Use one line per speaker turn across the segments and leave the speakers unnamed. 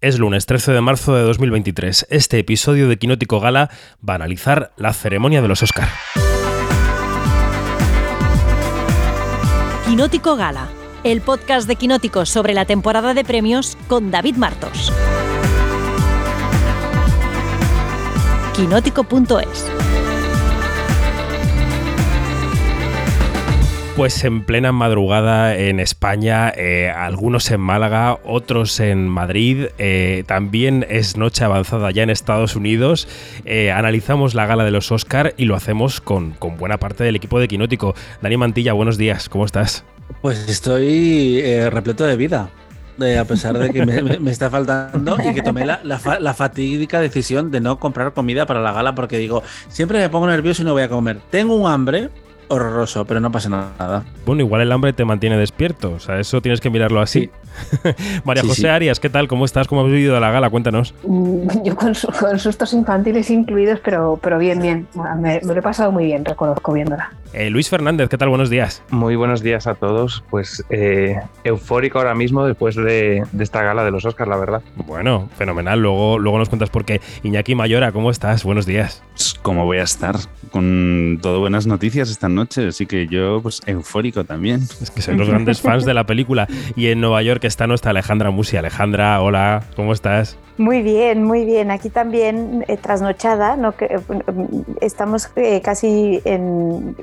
Es lunes 13 de marzo de 2023. Este episodio de Quinótico Gala va a analizar la ceremonia de los Oscar.
Quinótico Gala, el podcast de Quinótico sobre la temporada de premios con David Martos. Quinótico.es
Pues en plena madrugada en España, eh, algunos en Málaga, otros en Madrid, eh, también es noche avanzada ya en Estados Unidos. Eh, analizamos la gala de los Oscar y lo hacemos con, con buena parte del equipo de Quinótico. Dani Mantilla, buenos días, ¿cómo estás?
Pues estoy repleto de vida. a pesar de que me, está faltando y que tomé la, la, fatídica decisión de no comprar comida para la gala porque digo, siempre me pongo nervioso y no voy a comer. Tengo un hambre, horroroso, pero no pasa nada.
Bueno, igual el hambre te mantiene despierto, o sea, eso tienes que mirarlo así. María José Arias, ¿qué tal? ¿Cómo estás? ¿Cómo has vivido la gala? Cuéntanos.
Mm, yo con, sustos infantiles incluidos, pero, pero bien, bien. Me, lo he pasado muy bien, reconozco viéndola.
Eh, Luis Fernández, ¿qué tal? Buenos días.
Muy buenos días a todos. Pues eh, eufórico ahora mismo después de, esta gala de los Oscars, la verdad.
Bueno, fenomenal. Luego, luego nos cuentas por qué. Iñaki Mayora, ¿cómo estás? Buenos días.
Pues, ¿Cómo voy a estar? Con todo buenas noticias esta noche, así que yo, pues, eufórico también.
Es que son los grandes fans de la película. Y en Nueva York está nuestra Alejandra Musi. Alejandra, hola, ¿cómo estás?
Muy bien, muy bien. Aquí también eh, trasnochada, ¿no? Que, eh, estamos eh, casi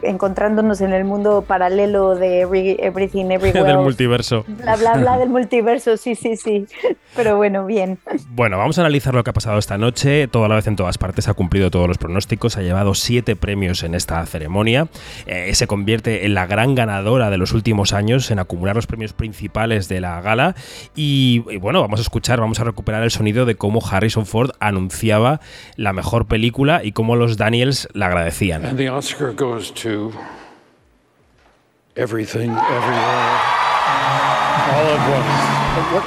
encontrándonos en el mundo paralelo de Everything Everywhere.
del multiverso.
Bla, bla, bla del multiverso, sí, sí, sí. Pero bueno, bien.
Bueno, vamos a analizar lo que ha pasado esta noche. Toda la vez en todas partes ha cumplido todos los pronósticos, ha llevado siete premios en esta ceremonia. se convierte en la gran ganadora de los últimos años en acumular los premios principales de la gala. y bueno, vamos a escuchar, vamos a recuperar el sonido de cómo Harrison Ford anunciaba la mejor película y cómo los Daniels la agradecían. And the Oscar goes to
everything, everywhere, all at once.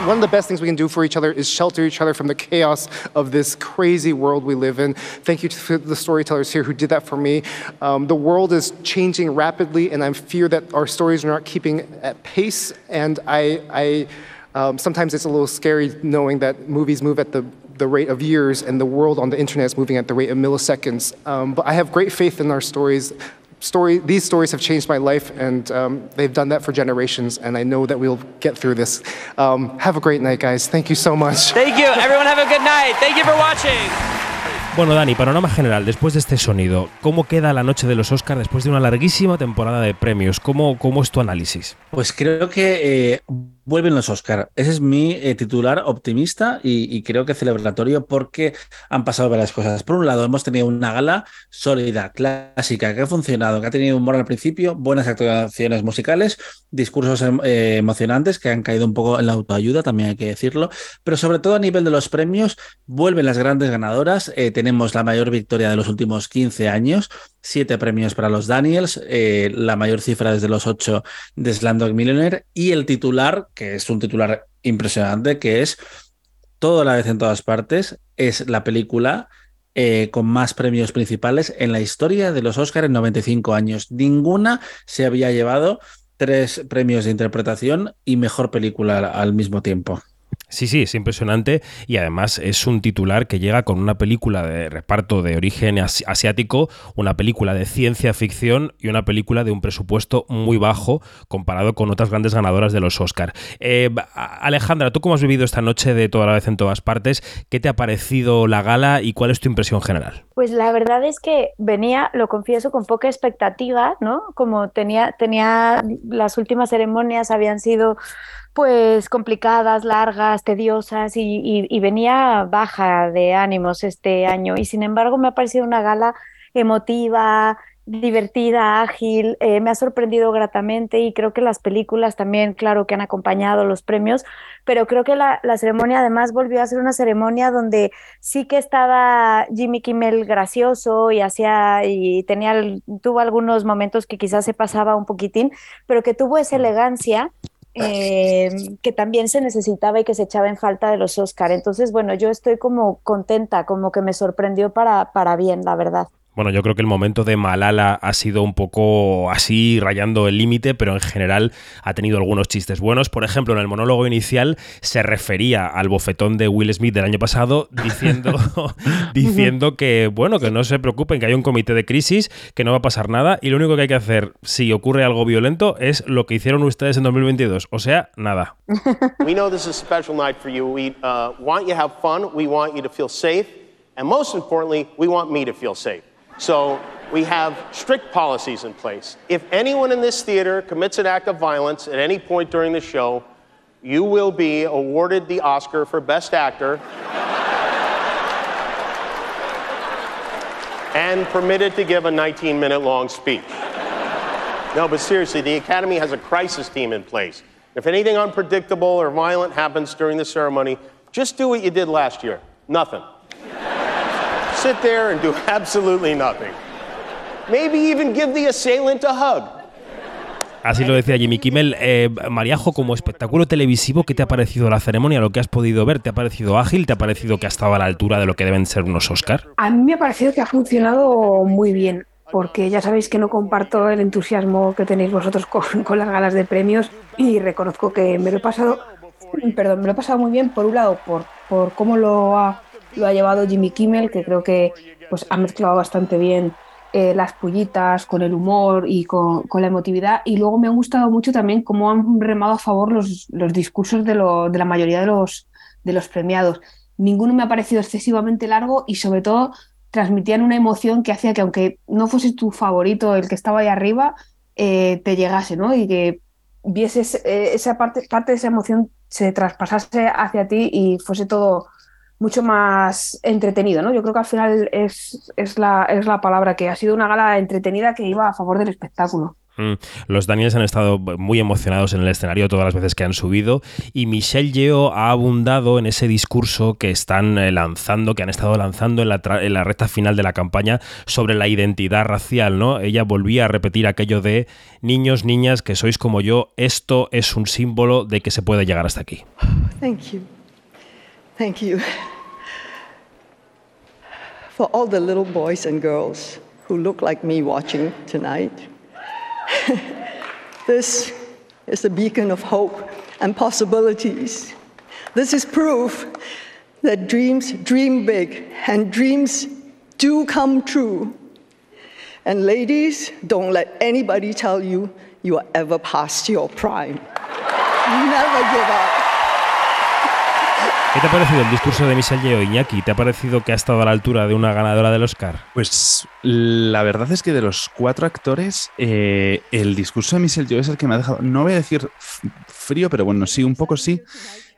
One of the best things we can do for each other is shelter each other from the chaos of this crazy world we live in. Thank you to the storytellers here who did that for me. Um, the world is changing rapidly, and I fear that our stories are not keeping at pace. And I, I um, sometimes it's a little scary knowing that movies move at the, the rate of years and the world on the internet is moving at the rate of milliseconds. Um, but I have great faith in our stories. Story, these stories have changed my life, and um, they've done that for generations, and I know that we'll get through this. Um, have a great night, guys. Thank you so much.
Thank you. Everyone have a good night. Thank you for watching.
Bueno, Dani, panorama general, después de este sonido, ¿cómo queda la noche de los Oscars después de una larguísima temporada de premios? ¿Cómo, cómo es tu análisis?
Pues creo que eh, vuelven los Oscars. Ese es mi eh, titular optimista y, creo que celebratorio porque han pasado varias cosas. Por un lado, hemos tenido una gala sólida, clásica, que ha funcionado, que ha tenido humor al principio, buenas actuaciones musicales, discursos em, eh, emocionantes que han caído un poco en la autoayuda, también hay que decirlo, pero sobre todo a nivel de los premios, vuelven las grandes ganadoras tenemos la mayor victoria de los últimos 15 años, siete premios para los Daniels, eh, la mayor cifra desde los ocho de Slamdog Millionaire y el titular, que es un titular impresionante, que es toda la vez en todas partes, es la película eh, con más premios principales en la historia de los Oscars en 95 años. Ninguna se había llevado tres premios de interpretación y mejor película al mismo tiempo.
Sí, sí, es impresionante y además es un titular que llega con una película de reparto de origen asiático, una película de ciencia ficción y una película de un presupuesto muy bajo comparado con otras grandes ganadoras de los Oscar. Eh, Alejandra, ¿tú cómo has vivido esta noche de toda la vez en todas partes? ¿Qué te ha parecido la gala y cuál es tu impresión general?
Pues la verdad es que venía, lo confieso, con poca expectativa, ¿no? Como tenía, tenía las últimas ceremonias habían sido pues complicadas, largas, tediosas y, venía baja de ánimos este año. Y sin embargo me ha parecido una gala emotiva, divertida, ágil, eh, me ha sorprendido gratamente y creo que las películas también, claro, que han acompañado los premios, pero creo que la, ceremonia además volvió a ser una ceremonia donde sí que estaba Jimmy Kimmel gracioso y hacía y tenía tuvo algunos momentos que quizás se pasaba un poquitín, pero que tuvo esa elegancia Em, que también se necesitaba y que se echaba en falta de los Oscar. Entonces, bueno, yo estoy como contenta, como que me sorprendió para, para bien, la verdad.
Bueno, yo creo que el momento de Malala ha sido un poco así, rayando el límite, pero en general ha tenido algunos chistes buenos. Por ejemplo, en el monólogo inicial se refería al bofetón de Will Smith del año pasado diciendo, diciendo que, bueno, que no se preocupen, que hay un comité de crisis, que no va a pasar nada y lo único que hay que hacer si ocurre algo violento es lo que hicieron ustedes en 2022, o sea, nada.
We know this is a special night for you. We uh, want you to have fun. We want you to feel safe. And most importantly, we want me to feel safe. So we have strict policies in place. If anyone in this theater commits an act of violence at any point during the show, you will be awarded the Oscar for Best Actor and permitted to give a 19 minute long speech. No, but seriously, the Academy has a crisis team in place. If anything unpredictable or violent happens during the ceremony, just do what you did last year nothing. Sit there and do absolutely nothing. Maybe even give the assailant a hug.
Así lo decía Jimmy Kimmel. Eh, Mariajo, como espectáculo televisivo, ¿qué te ha parecido la ceremonia? ¿Lo que has podido ver? ¿Te ha parecido ágil? ¿Te ha parecido que ha estado a la altura de lo que deben ser unos Oscar?
A mí me ha parecido que ha funcionado muy bien, porque ya sabéis que no comparto el entusiasmo que tenéis vosotros con, con las galas de premios y reconozco que me lo he pasado, perdón, me lo he pasado muy bien, por un lado, por, por cómo lo ha lo ha llevado Jimmy Kimmel, que creo que pues, ha mezclado bastante bien eh, las pullitas con el humor y con, con, la emotividad. Y luego me ha gustado mucho también cómo han remado a favor los, los discursos de, lo, de, la mayoría de los, de los premiados. Ninguno me ha parecido excesivamente largo y sobre todo transmitían una emoción que hacía que aunque no fuese tu favorito el que estaba ahí arriba, eh, te llegase, ¿no? Y que vieses eh, esa parte, parte de esa emoción se traspasase hacia ti y fuese todo mucho más entretenido, ¿no? Yo creo que al final es, es, la, es la palabra, que ha sido una gala entretenida que iba a favor del espectáculo.
Mm. Los Daniels han estado muy emocionados en el escenario todas las veces que han subido y Michelle Yeoh ha abundado en ese discurso que están eh, lanzando, que han estado lanzando en la, en la recta final de la campaña sobre la identidad racial, ¿no? Ella volvía a repetir aquello de niños, niñas, que sois como yo, esto es un símbolo de que se puede llegar hasta aquí.
Thank you. Thank you for all the little boys and girls who look like me watching tonight. this is a beacon of hope and possibilities. This is proof that dreams dream big and dreams do come true. And ladies, don't let anybody tell you you are ever past your prime. Never give up.
¿Qué te ha parecido el discurso de Michelle Yeoh, Iñaki? ¿Te ha parecido que ha estado a la altura de una ganadora del Oscar?
Pues la verdad es que de los cuatro actores, eh, el discurso de Michelle Yeoh es el que me ha dejado, no voy a decir frío, pero bueno, sí, un poco sí.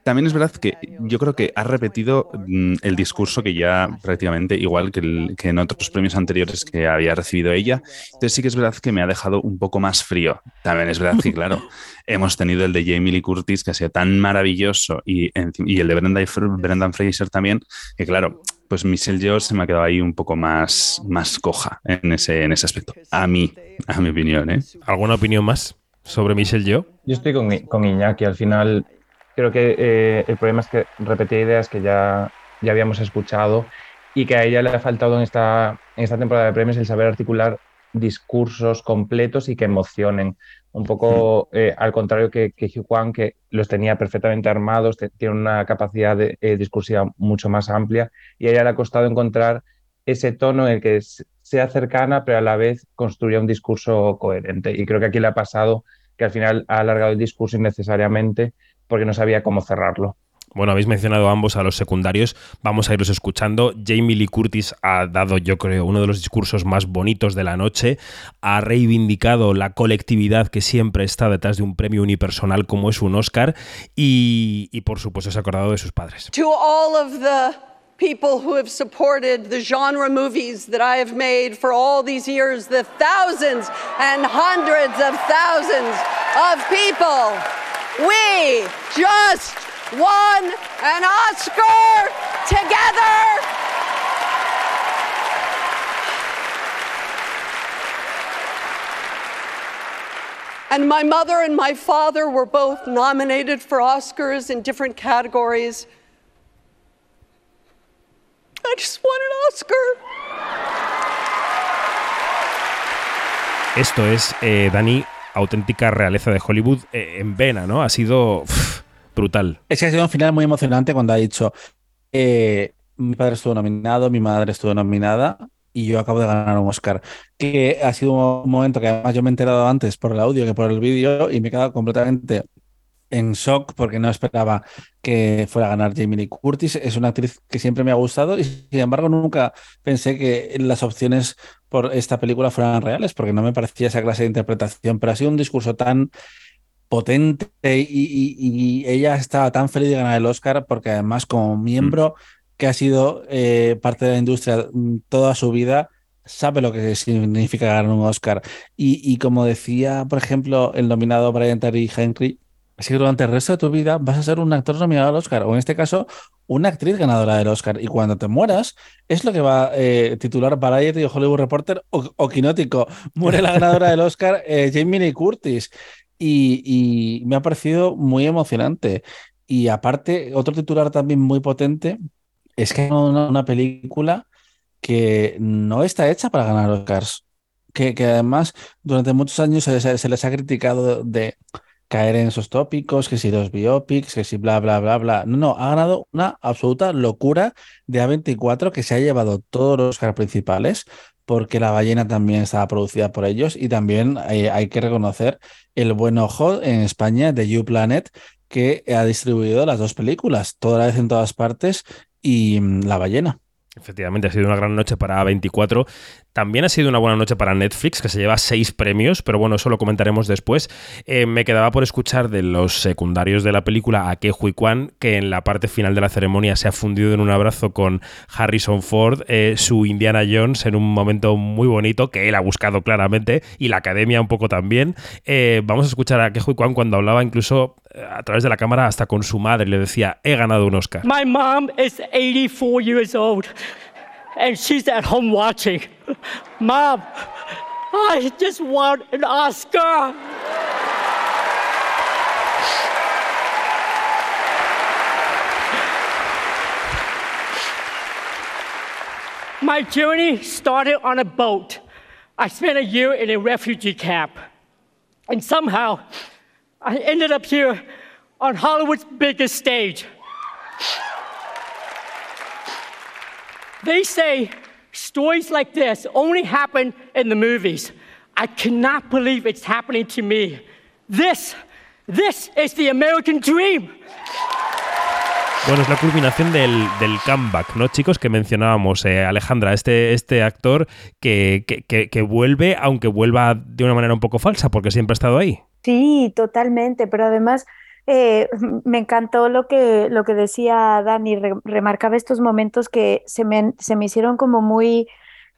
También es verdad que yo creo que ha repetido mm, el discurso que ya prácticamente igual que, el, que, en otros premios anteriores que había recibido ella. Entonces sí que es verdad que me ha dejado un poco más frío. También es verdad que, claro, hemos tenido el de Jamie Lee Curtis que ha sido tan maravilloso y, y el de Brendan, Brendan Fraser también, que claro, pues Michelle Yeoh se me ha quedado ahí un poco más, más coja en ese, en ese aspecto. A mí, a mi opinión. ¿eh?
¿Alguna opinión más sobre Michelle Yeoh?
Yo estoy con, con Iñaki. Al final creo que eh, el problema es que repetía ideas que ya, ya habíamos escuchado y que a ella le ha faltado en esta, en esta temporada de premios el saber articular discursos completos y que emocionen. Un poco eh, al contrario que, que Hugh Kwan, que los tenía perfectamente armados, tiene una capacidad de, eh, discursiva mucho más amplia y a ella le ha costado encontrar ese tono en el que sea cercana, pero a la vez construya un discurso coherente. Y creo que aquí le ha pasado que al final ha alargado el discurso innecesariamente porque no sabía cómo cerrarlo.
Bueno, habéis mencionado ambos a los secundarios, vamos a iros escuchando. Jamie Lee Curtis ha dado, yo creo, uno de los discursos más bonitos de la noche, ha reivindicado la colectividad que siempre está detrás de un premio unipersonal como es un Oscar y, y por supuesto se ha acordado de sus padres.
To all of the people who have supported the genre movies that I have made for all these years, the thousands and hundreds of thousands of people. We just won an Oscar together. And my mother and my father were both nominated for Oscars in different categories. I just won an Oscar.
Esto es, eh, Dani, auténtica realeza de Hollywood eh, en vena, ¿no? Ha sido brutal.
Es que ha sido un final muy emocionante cuando ha dicho, eh, mi padre estuvo nominado, mi madre estuvo nominada y yo acabo de ganar un Oscar. Que ha sido un momento que además yo me he enterado antes por el audio que por el vídeo y me he quedado completamente en shock porque no esperaba que fuera a ganar Jamie Lee Curtis. Es una actriz que siempre me ha gustado y sin embargo nunca pensé que las opciones por esta película fueran reales porque no me parecía esa clase de interpretación, pero ha sido un discurso tan potente y, ella estaba tan feliz de ganar el Oscar porque además como miembro que ha sido eh, parte de la industria mm, toda su vida, sabe lo que significa ganar un Oscar. Y, como decía, por ejemplo, el nominado Brian Terry Henry, es que durante el resto de tu vida vas a ser un actor nominado al Oscar, o en este caso, una actriz ganadora del Oscar. Y cuando te mueras, es lo que va a eh, titular Variety o Hollywood Reporter o, Quinótico. Muere la ganadora del Oscar, eh, Jamie Lee Curtis. Y, me ha parecido muy emocionante. Y aparte, otro titular también muy potente es que es una, película que no está hecha para ganar Oscars. Que además durante muchos años se les ha criticado de caer en esos tópicos, que si los biopics, que si bla, bla, bla, bla. No, no, ha ganado una absoluta locura de A24 que se ha llevado todos los Oscars principales, porque La ballena también estaba producida por ellos y también eh, hay que reconocer el buen ojo en España de You Planet, que ha distribuido las dos películas, toda la vez en todas partes y mm, La ballena.
Efectivamente, ha sido una gran noche para A24. También ha sido una buena noche para Netflix, que se lleva seis premios, pero bueno, eso lo comentaremos después. Eh, me quedaba por escuchar de los secundarios de la película a Ke Hui Kwan, que en la parte final de la ceremonia se ha fundido en un abrazo con Harrison Ford, eh, su Indiana Jones, en un momento muy bonito, que él ha buscado claramente, y la academia un poco también. Eh, vamos a escuchar a Ke Hui Kwan cuando hablaba incluso a través de la cámara hasta con su madre, le decía, he ganado un Oscar.
My mom is 84 years old. and she's at home watching. Mom, I just won an Oscar. My journey started on a boat. I spent a year in a refugee camp. And somehow, I ended up here on Hollywood's biggest stage. They say stories like this only happen in the movies. I cannot believe it's happening to me. This, this is the American dream.
Bueno, es la culminación del, del comeback, ¿no, chicos? Que mencionábamos, eh, Alejandra, este, este actor que, que, que, vuelve, aunque vuelva de una manera un poco falsa, porque siempre ha estado ahí.
Sí, totalmente, pero además eh, me encantó lo que, lo que decía Dani, remarcaba estos momentos que se me, se me hicieron como muy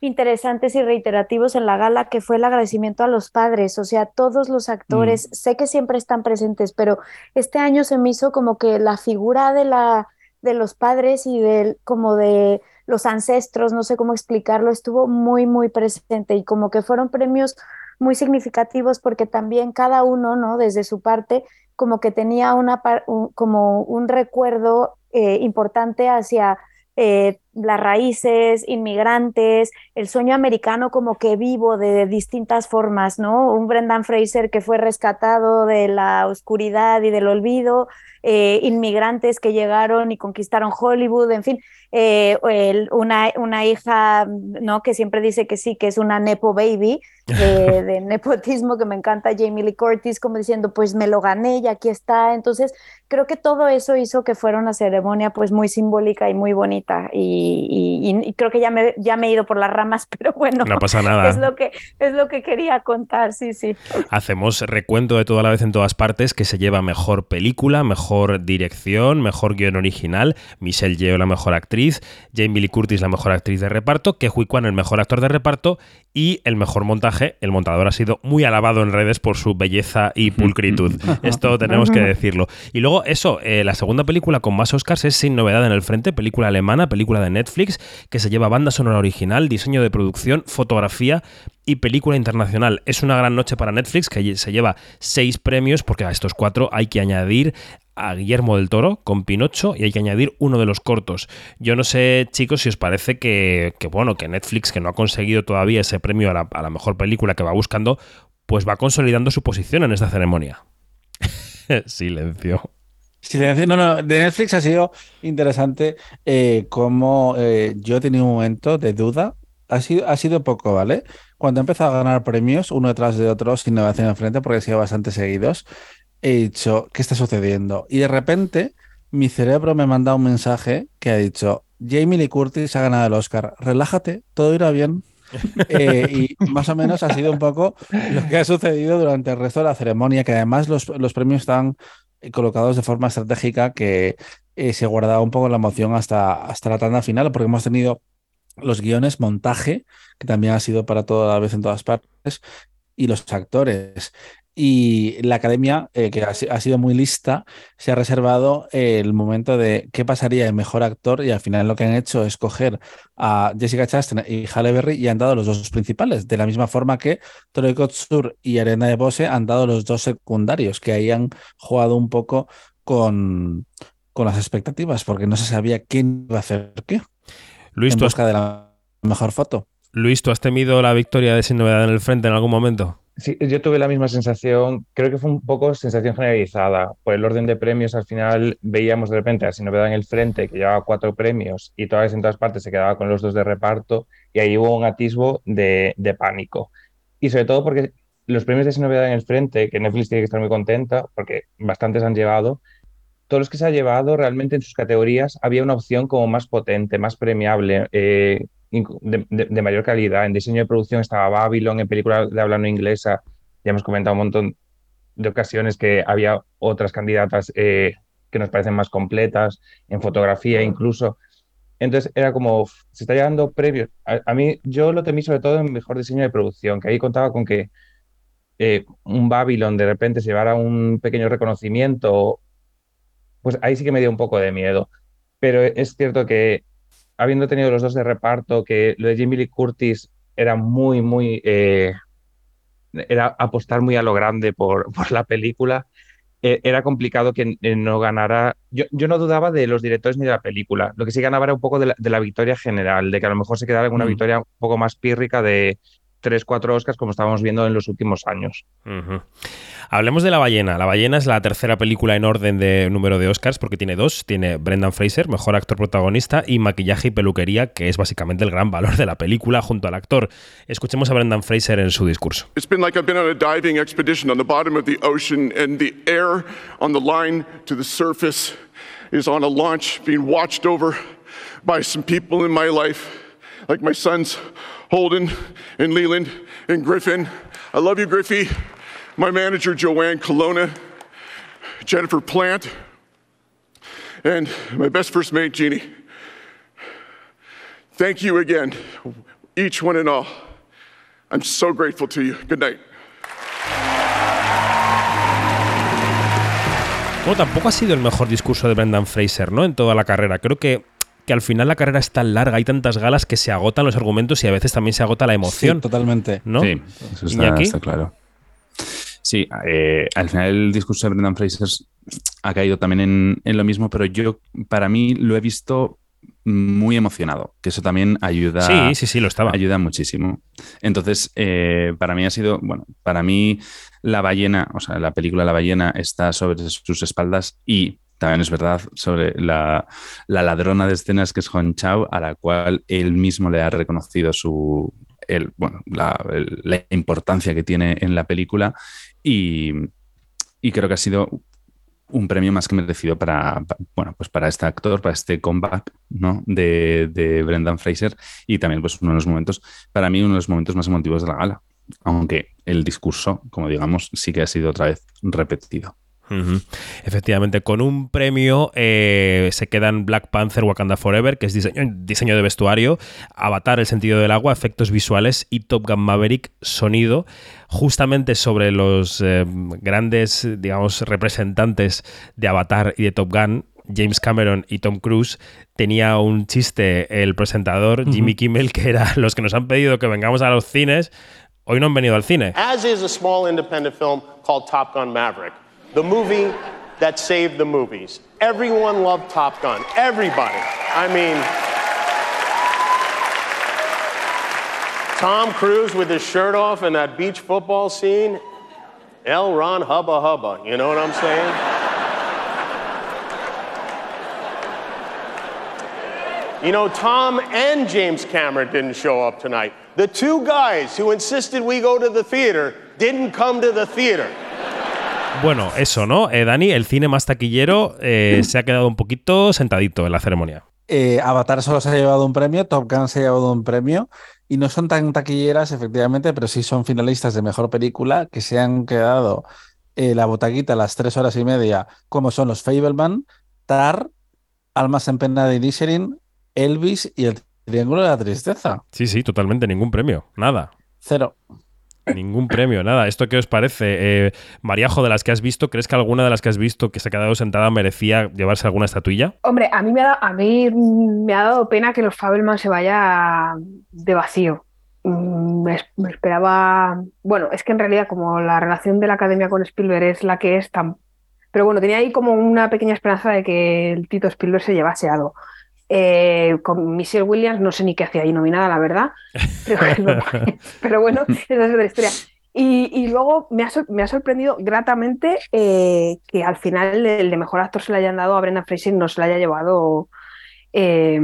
interesantes y reiterativos en la gala, que fue el agradecimiento a los padres, o sea, todos los actores, mm. sé que siempre están presentes, pero este año se me hizo como que la figura de, la, de los padres y del, como de los ancestros, no sé cómo explicarlo, estuvo muy, muy presente y como que fueron premios muy significativos porque también cada uno, ¿no? Desde su parte, como que tenía una, como un recuerdo eh, importante hacia eh, las raíces, inmigrantes, el sueño americano como que vivo de, distintas formas, ¿no? Un Brendan Fraser que fue rescatado de la oscuridad y del olvido, eh, inmigrantes que llegaron y conquistaron Hollywood, en fin, eh, una, una, hija, ¿no? Que siempre dice que sí, que es una Nepo Baby, de nepotismo, que me encanta Jamie Lee Curtis, como diciendo, pues me lo gané y aquí está. Entonces, creo que todo eso hizo que fuera una ceremonia pues muy simbólica y muy bonita. Y, y, creo que ya me, ya me he ido por las ramas, pero bueno.
No pasa nada.
Es lo que, es lo que quería contar, sí, sí.
Hacemos recuento de toda la vez en todas partes que se lleva mejor película, mejor dirección, mejor guion original, Michelle Yeoh la mejor actriz, Jamie Lee Curtis la mejor actriz de reparto, que Kwan el mejor actor de reparto y el mejor montaje. El montador ha sido muy alabado en redes por su belleza y pulcritud. Esto tenemos que decirlo. Y luego eso, eh, la segunda película con más Oscars es Sin Novedad en el Frente, película alemana, película de Netflix, que se lleva banda sonora original, diseño de producción, fotografía y película internacional. Es una gran noche para Netflix, que se lleva seis premios, porque a estos cuatro hay que añadir a Guillermo del Toro con Pinocho y hay que añadir uno de los cortos. Yo no sé, chicos, si os parece que, bueno, que Netflix, que no ha conseguido todavía ese premio a la, mejor película que va buscando, pues va consolidando su posición en esta ceremonia. Silencio.
Silencio. No, no, de Netflix ha sido interesante eh, como eh, yo he tenido un momento de duda. Ha sido, ha sido poco, ¿vale? Cuando he empezado a ganar premios uno detrás de otro sin innovación enfrente, porque han sido bastante seguidos, he dicho, ¿qué está sucediendo? Y de repente mi cerebro me manda un mensaje que ha dicho, Jamie Lee Curtis ha ganado el Oscar, relájate, todo irá bien. Eh, y más o menos ha sido un poco lo que ha sucedido durante el resto de la ceremonia, que además los, los premios están colocados de forma estratégica que eh, se guardaba un poco la emoción hasta, hasta la tanda final, porque hemos tenido los guiones, montaje, que también ha sido para toda la vez en todas partes, y los actores. Y la academia, eh, que ha, sido muy lista, se ha reservado el momento de qué pasaría el mejor actor y al final lo que han hecho es coger a Jessica Chastain y Halle Berry y han dado los dos principales, de la misma forma que Troy Kotsur y Arena de Bose han dado los dos secundarios, que ahí han jugado un poco con, con las expectativas, porque no se sabía quién iba a hacer qué.
Luis,
en busca de la mejor foto.
Luis, ¿tú has temido la victoria de Sin Novedad en el Frente en algún momento?
Sí, yo tuve la misma sensación, creo que fue un poco sensación generalizada. Por el orden de premios, al final veíamos de repente a Sin Novedad en el Frente, que llevaba cuatro premios y todas en todas partes se quedaba con los dos de reparto, y ahí hubo un atisbo de, de pánico. Y sobre todo porque los premios de Sin Novedad en el Frente, que Netflix tiene que estar muy contenta, porque bastantes han llevado, todos los que se ha llevado realmente en sus categorías había una opción como más potente, más premiable. Eh, de, mayor calidad. En diseño de producción estaba Babylon, en película de habla no inglesa, ya hemos comentado un montón de ocasiones que había otras candidatas eh, que nos parecen más completas, en fotografía incluso. Entonces era como, se está llegando previo. A, mí, yo lo temí sobre todo en mejor diseño de producción, que ahí contaba con que eh, un Babylon de repente se llevara un pequeño reconocimiento, pues ahí sí que me dio un poco de miedo. Pero es cierto que habiendo tenido los dos de reparto, que lo de Jimmy Lee Curtis era muy, muy. Eh, era apostar muy a lo grande por, por la película. Eh, era complicado que eh, no ganara. Yo, yo, no dudaba de los directores ni de la película. Lo que sí ganaba era un poco de la, victoria general, de que a lo mejor se quedara alguna una mm. victoria un poco más pírrica de tres, cuatro Oscars, como estábamos viendo en los últimos años.
Hablemos de La Ballena. La Ballena es la tercera película en orden de número de Oscars porque tiene dos. Tiene Brendan Fraser, mejor actor protagonista, y maquillaje y peluquería, que es básicamente el gran valor de la película junto al actor. Escuchemos a Brendan Fraser en su discurso.
It's been like I've been on a diving expedition on the bottom of the ocean and the air on the line to the surface is on a launch being watched over by some people in my life, like my sons Holden and Leland and Griffin. I love you, Griffey. my manager, Joanne Colonna, Jennifer Plant, and my best first mate, Jeannie. Thank you again, each one and all. I'm so grateful to you. Good night.
Bueno, tampoco ha sido el mejor discurso de Brendan Fraser, ¿no? En toda la carrera. Creo que, que al final la carrera es tan larga, hay tantas galas que se agotan los argumentos y a veces también se agota la emoción.
Sí, totalmente.
¿no?
Sí, eso está, está claro. Sí, eh, al final el discurso de Brendan Fraser ha caído también en, lo mismo, pero yo para mí lo he visto muy emocionado, que eso también ayuda.
Sí, sí, sí, lo estaba.
Ayuda muchísimo. Entonces, eh, para mí ha sido, bueno, para mí la ballena, o sea, la película La ballena está sobre sus espaldas y también es verdad sobre la, ladrona de escenas que es Hong Chao, a la cual él mismo le ha reconocido su, bueno, la, la, importancia que tiene en la película y, creo que ha sido un premio más que merecido para, bueno, pues para este actor, para este comeback ¿no? de, de, Brendan Fraser y también pues uno de los momentos, para mí uno de los momentos más emotivos de la gala, aunque el discurso, como digamos, sí que ha sido otra vez repetido.
Efectivamente, con un premio eh, se quedan Black Panther Wakanda Forever, que es diseño, de vestuario, Avatar, el sentido del agua, efectos visuales y Top Gun Maverick, sonido, justamente sobre los eh, grandes, digamos, representantes de Avatar y de Top Gun. James Cameron y Tom Cruise tenía un chiste el presentador Jimmy Kimmel que era los que nos han pedido que vengamos a los cines hoy no han venido al cine.
As is a small independent film called Top Gun Maverick. The movie that saved the movies. Everyone loved Top Gun. Everybody. I mean, Tom Cruise with his shirt off in that beach football scene. L. Ron Hubba Hubba. You know what I'm saying? You know, Tom and James Cameron didn't show up tonight. The two guys who insisted we go to the theater didn't come to the theater.
Bueno, eso, ¿no? Eh, Dani, el cine más taquillero eh, se ha quedado un poquito sentadito en la ceremonia.
Eh, Avatar solo se ha llevado un premio, Top Gun se ha llevado un premio y no son tan taquilleras, efectivamente, pero sí son finalistas de mejor película que se han quedado eh, la botaquita a las tres horas y media, como son los Fableman, Tar, Almas en pena de Inisherin, Elvis y el Triángulo de la Tristeza.
Sí, sí, totalmente, ningún premio, nada.
Cero.
Ningún premio, nada. ¿Esto qué os parece? Eh, Mariajo, de las que has visto, ¿crees que alguna de las que has visto que se ha quedado sentada merecía llevarse alguna estatuilla?
Hombre, a mí me ha, dado- a me ha dado pena que los Fabelman se vaya de vacío. Mm, Me, me esperaba. Bueno, es que en realidad, como la relación de la academia con Spielberg es la que es tan. Pero bueno, tenía ahí como una pequeña esperanza de que el Tito Spielberg se llevase algo. Eh, con Michelle Williams no sé ni qué hacía ahí nominada, la verdad. Pero, pero bueno, esa es otra historia. Y, y luego me ha, sor- me ha sorprendido gratamente eh, que al final el de mejor actor se le hayan dado a Brendan Fraser y no se le haya llevado eh,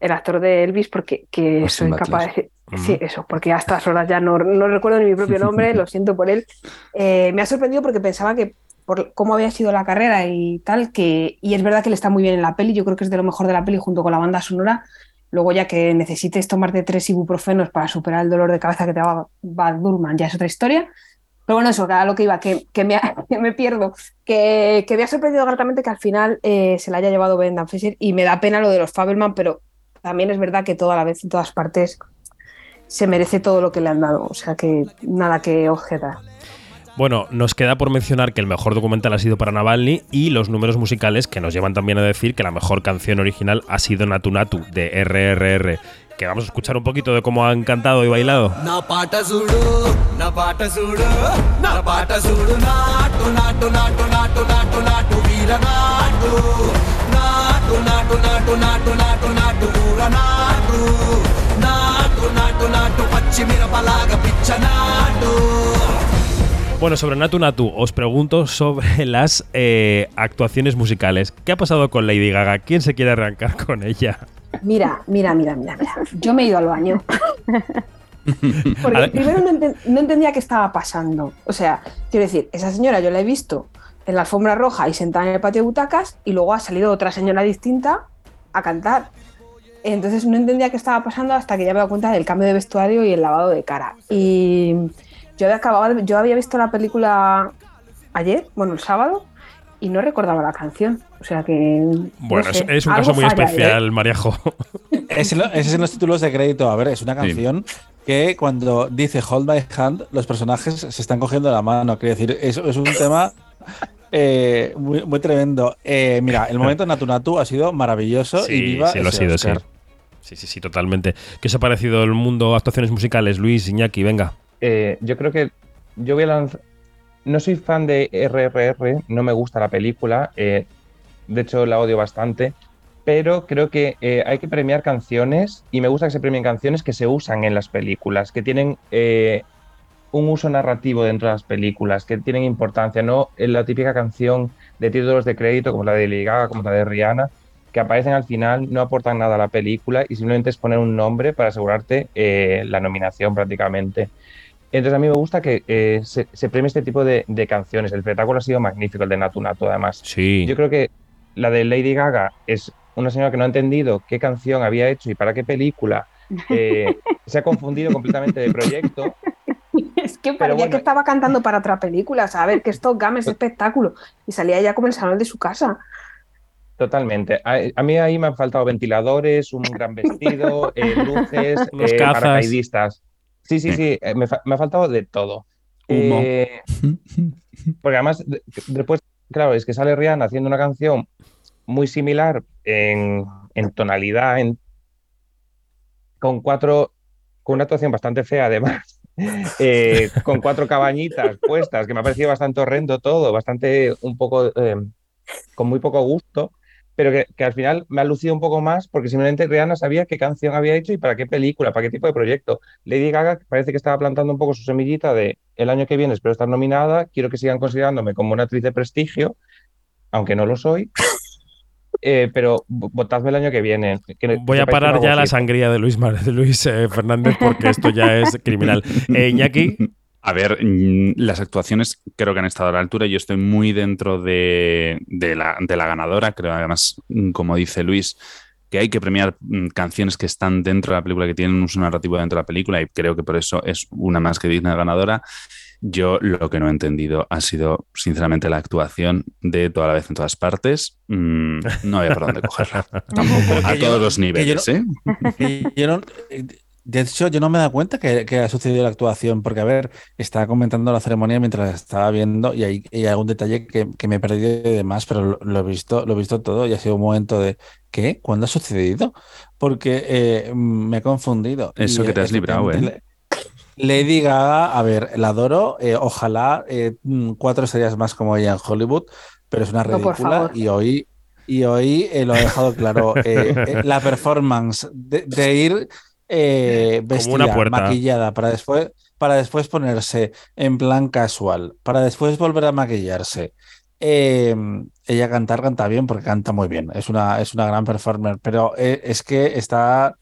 el actor de Elvis, porque que
Austin
soy capaz de decir. Sí, eso, porque a estas horas ya no, no recuerdo ni mi propio nombre, lo siento por él. Eh, me ha sorprendido porque pensaba que por cómo había sido la carrera y tal, que, y es verdad que él está muy bien en la peli, yo creo que es de lo mejor de la peli junto con la banda sonora. Luego ya que necesites tomarte tres ibuprofenos para superar el dolor de cabeza que te va Bad Durman, ya es otra historia. Pero bueno, eso, a lo que iba, que, que me, que me pierdo, que, que me ha sorprendido gratamente que al final eh, se la haya llevado Fraser y me da pena lo de los Fabelman, pero también es verdad que toda la vez, en todas partes, se merece todo lo que le han dado, o sea que nada que objetar.
Bueno, nos queda por mencionar que el mejor documental ha sido para Navalny y los números musicales que nos llevan también a decir que la mejor canción original ha sido Natu Natu de RRR. Que vamos a escuchar un poquito de cómo han cantado y bailado. Bueno, sobre Natu Natu, os pregunto sobre las eh, actuaciones musicales. ¿Qué ha pasado con Lady Gaga? ¿Quién se quiere arrancar con ella?
Mira, mira, mira, mira, mira. Yo me he ido al baño. Porque primero no, enten- no entendía qué estaba pasando. O sea, quiero decir, esa señora yo la he visto en la alfombra roja y sentada en el patio de butacas y luego ha salido otra señora distinta a cantar. Entonces no entendía qué estaba pasando hasta que ya me he dado cuenta del cambio de vestuario y el lavado de cara. Y yo había, acabado de- yo había visto la película ayer, bueno, el sábado, y no recordaba la canción. O sea que... no
Bueno, es,
sé,
es un caso muy
¿eh?
especial, Mariajo.
Es en lo- ese es en los títulos de crédito. A ver, es una canción que cuando dice Hold My Hand, los personajes se están cogiendo la mano. Quiero decir, es, es un tema eh, muy, muy tremendo. Eh, mira, el momento Natu Natu ha sido maravilloso y viva
sí, lo ha sido, sí.
Oscar.
Sí, sí, sí, totalmente. ¿Qué os ha parecido el mundo actuaciones musicales, Luis, Iñaki? Venga.
Eh, yo creo que yo voy a lanzar. No soy fan de RRR, no me gusta la película, eh, de hecho la odio bastante, pero creo que eh, hay que premiar canciones y me gusta que se premien canciones que se usan en las películas, que tienen eh, un uso narrativo dentro de las películas, que tienen importancia, no la típica canción de títulos de crédito como la de Lady Gaga, como la de Rihanna, que aparecen al final, no aportan nada a la película y simplemente es poner un nombre para asegurarte eh, la nominación prácticamente. Entonces a mí me gusta que eh, se, se premie este tipo de, de canciones. El espectáculo ha sido magnífico, el de Natu Natu, además.
Sí.
Yo creo que la de Lady Gaga es una señora que no ha entendido qué canción había hecho y para qué película. Eh, se ha confundido completamente de proyecto.
Es que parecía
bueno.
que estaba cantando para otra película, o sea, a ver, que esto Gam es espectáculo. Y salía ya como el salón de su casa.
Totalmente. A, a mí ahí me han faltado ventiladores, un gran vestido, eh, luces, eh, paracaidistas. Sí, sí, sí, eh, me, fa- me ha faltado de todo.
Humo.
Eh, porque además, de- después, claro, es que sale Rihanna haciendo una canción muy similar en, en tonalidad, en, con cuatro, con una actuación bastante fea además, con cuatro cabañitas puestas, que me ha parecido bastante horrendo todo, bastante un poco con muy poco gusto, pero que, que, al final me ha lucido un poco más porque simplemente Rihanna sabía qué canción había hecho y para qué película, para qué tipo de proyecto. Lady Gaga parece que estaba plantando un poco su semillita de el año que viene espero estar nominada, quiero que sigan considerándome como una actriz de prestigio, aunque no lo soy. Eh, pero votadme el año que viene. Que
Voy a parar ya la sangría de Luis, de Luis eh, Fernández porque esto ya es criminal. Eh, Iñaki.
A ver, mm, las actuaciones creo que han estado a la altura. Yo estoy muy dentro de, la, de la ganadora. Creo además, mm, como dice Luis, que hay que premiar mm, canciones que están dentro de la película, que tienen un uso narrativo dentro de la película, y creo que por eso es una más que digna ganadora. Yo lo que no he entendido ha sido, sinceramente, la actuación de toda la vez en todas partes. no había por dónde cogerla. Tampoco, a todos los niveles, ¿eh?
Yo no, de hecho, yo no me he dado cuenta que, ha sucedido la actuación, porque, a ver, estaba comentando la ceremonia mientras estaba viendo y hay, algún detalle que, me he perdido de más, pero lo, he visto, lo he visto todo y ha sido un momento de ¿qué? ¿Cuándo ha sucedido? Porque eh, me he confundido.
Eso que te has librado, ¿eh?
Lady Gaga, a ver, la adoro, eh, ojalá eh, mm, cuatro estrellas más como ella en Hollywood, pero es una ridícula y hoy y hoy lo ha dejado claro. la performance de ir eh, vestida, maquillada, para después, para después ponerse en plan casual, para después volver a maquillarse. Em, ella cantar canta bien porque canta muy bien, es una, es una gran performer, pero eh, es que está,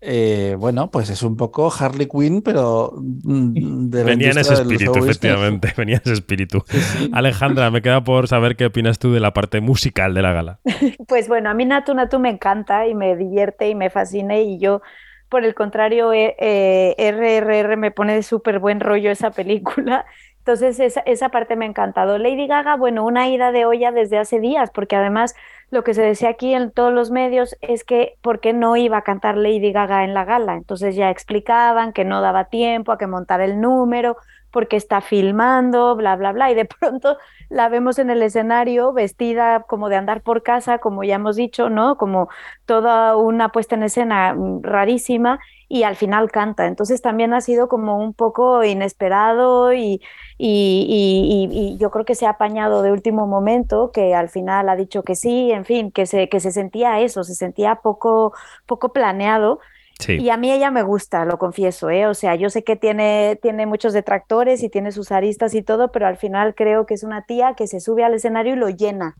eh, bueno, pues es un poco Harley Quinn, pero
mm, venía en ese espíritu, efectivamente, venía en ese espíritu. Alejandra, me queda por saber qué opinas tú de la parte musical de la gala.
Pues bueno, a mí Natu Natu me encanta y me divierte y me fascina y yo por el contrario, eh, RRR me pone de súper buen rollo esa película. Entonces, esa, esa, parte me ha encantado. Lady Gaga, bueno, una ida de olla desde hace días, porque además lo que se decía aquí en todos los medios es que por qué no iba a cantar Lady Gaga en la gala. Entonces ya explicaban que no daba tiempo a que montar el número, porque está filmando, bla, bla, bla. Y de pronto la vemos en el escenario vestida como de andar por casa, como ya hemos dicho, ¿no? Como toda una puesta en escena mm, rarísima y al final canta. Entonces también ha sido como un poco inesperado y, y, y, yo creo que se ha apañado de último momento, que al final ha dicho que sí, en fin, que se, que se sentía eso, se sentía poco, poco planeado. Y a mí ella me gusta, lo confieso, ¿eh? O sea, yo sé que tiene, tiene muchos detractores y tiene sus aristas y todo, pero al final creo que es una tía que se sube al escenario y lo llena.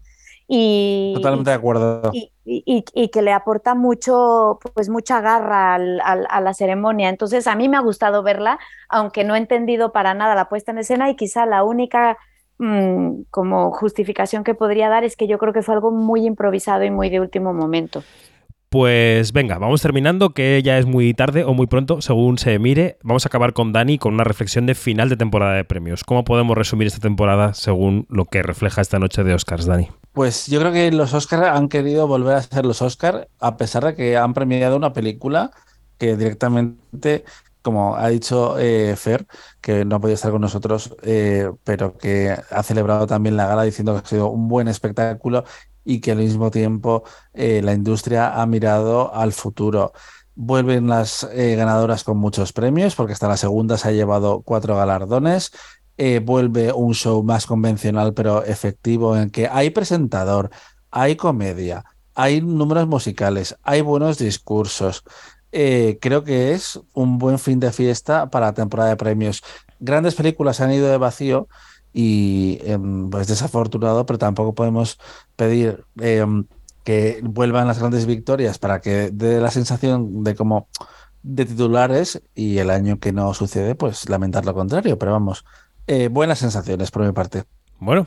Y,
Totalmente de acuerdo.
Y, y, que le aporta mucho, pues mucha garra al, a la ceremonia. Entonces, a mí me ha gustado verla, aunque no he entendido para nada la puesta en escena y quizá la única mm, como justificación que podría dar es que yo creo que fue algo muy improvisado y muy de último momento.
Pues venga, vamos terminando, que ya es muy tarde o muy pronto, según se mire. Vamos a acabar con Dani con una reflexión de final de temporada de premios. ¿Cómo podemos resumir esta temporada según lo que refleja esta noche de Oscars, Dani?
Pues yo creo que los Oscars han querido volver a ser los Oscars, a pesar de que han premiado una película que directamente como ha dicho eh, Fer, que no ha podido estar con nosotros, eh, pero que ha celebrado también la gala diciendo que ha sido un buen espectáculo y que al mismo tiempo eh, la industria ha mirado al futuro. Vuelven las eh, ganadoras con muchos premios, porque hasta la segunda se ha llevado cuatro galardones. Eh, vuelve un show más convencional, pero efectivo, en que hay presentador, hay comedia, hay números musicales, hay buenos discursos. creo que es un buen fin de fiesta para la temporada de premios. Grandes películas han ido de vacío y em, pues desafortunado, pero tampoco podemos pedir em, que vuelvan las grandes victorias para que dé la sensación de como de titulares y el año que no sucede, pues lamentar lo contrario, pero vamos, eh, buenas sensaciones por mi parte.
Bueno,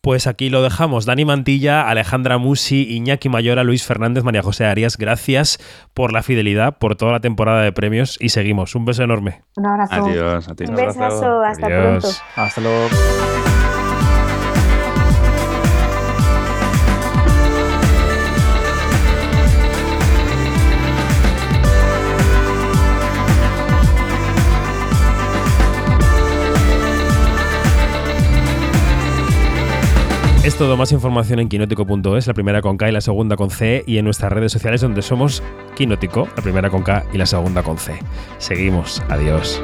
pues aquí lo dejamos. Dani Mantilla, Alejandra Musi, Iñaki Mayora, Luis Fernández, María José Arias, gracias por la fidelidad, por toda la temporada de premios y seguimos. Un beso enorme.
Un abrazo.
Adiós, a ti.
Un besazo, hasta pronto.
Hasta luego.
Es todo más información en quinótico.es, la primera con K y la segunda con C, y en nuestras redes sociales donde somos Quinótico, la primera con K y la segunda con C. Seguimos, adiós.